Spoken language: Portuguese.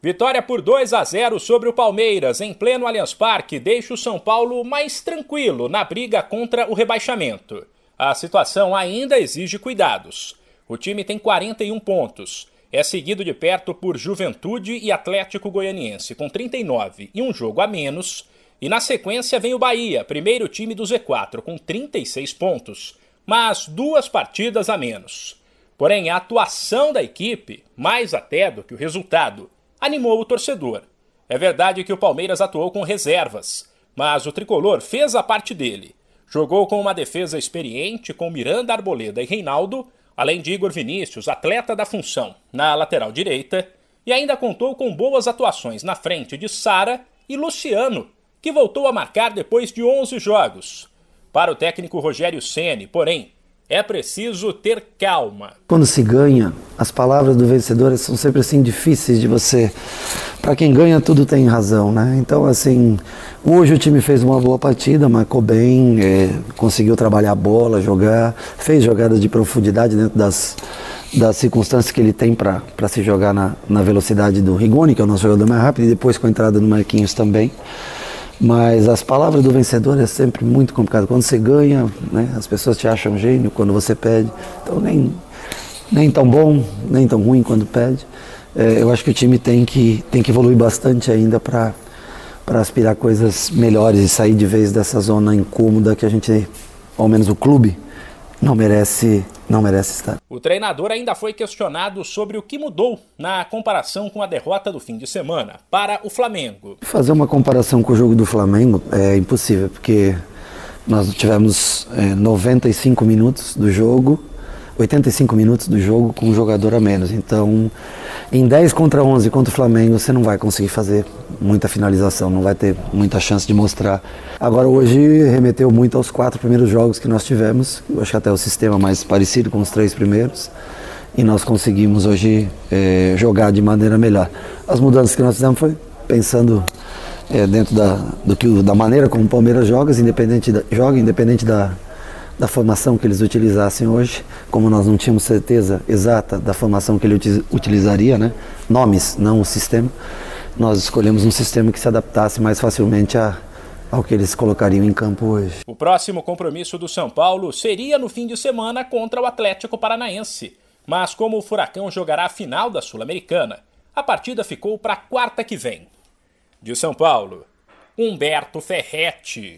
Vitória por 2 a 0 sobre o Palmeiras em pleno Allianz Parque deixa o São Paulo mais tranquilo na briga contra o rebaixamento. A situação ainda exige cuidados. O time tem 41 pontos. É seguido de perto por Juventude e Atlético Goianiense com 39 e um jogo a menos. E na sequência vem o Bahia, primeiro time do Z4 com 36 pontos, mas duas partidas a menos. Porém, a atuação da equipe, mais até do que o resultado, animou o torcedor. É verdade que o Palmeiras atuou com reservas, mas o tricolor fez a parte dele. Jogou com uma defesa experiente com Miranda Arboleda e Reinaldo, além de Igor Vinícius, atleta da função, na lateral direita, e ainda contou com boas atuações na frente de Sara e Luciano, que voltou a marcar depois de 11 jogos. Para o técnico Rogério Ceni, porém, é preciso ter calma. Quando se ganha, as palavras do vencedor são sempre assim difíceis de você. Para quem ganha, tudo tem razão, né? Então, assim, hoje o time fez uma boa partida, marcou bem, é, conseguiu trabalhar a bola, jogar, fez jogadas de profundidade dentro das, das circunstâncias que ele tem para se jogar na, na velocidade do Rigoni, que é o nosso jogador mais rápido, e depois com a entrada do Marquinhos também. Mas as palavras do vencedor é sempre muito complicado. Quando você ganha, né, as pessoas te acham gênio quando você pede. Então nem, nem tão bom, nem tão ruim quando pede. É, eu acho que o time tem que, tem que evoluir bastante ainda para aspirar coisas melhores e sair de vez dessa zona incômoda que a gente, ao menos o clube, não merece não merece estar. O treinador ainda foi questionado sobre o que mudou na comparação com a derrota do fim de semana para o Flamengo. Fazer uma comparação com o jogo do Flamengo é impossível, porque nós tivemos é, 95 minutos do jogo 85 minutos do jogo com um jogador a menos. Então, em 10 contra 11 contra o Flamengo, você não vai conseguir fazer muita finalização, não vai ter muita chance de mostrar. Agora, hoje remeteu muito aos quatro primeiros jogos que nós tivemos. Eu acho que até o sistema mais parecido com os três primeiros. E nós conseguimos hoje é, jogar de maneira melhor. As mudanças que nós fizemos foi pensando é, dentro da, do que, da maneira como o Palmeiras joga, independente da, joga, independente da, da formação que eles utilizassem hoje, como nós não tínhamos certeza exata da formação que ele utilizaria, né? nomes, não o sistema, nós escolhemos um sistema que se adaptasse mais facilmente a, ao que eles colocariam em campo hoje. O próximo compromisso do São Paulo seria no fim de semana contra o Atlético Paranaense, mas como o Furacão jogará a final da Sul-Americana, a partida ficou para quarta que vem. De São Paulo, Humberto Ferretti.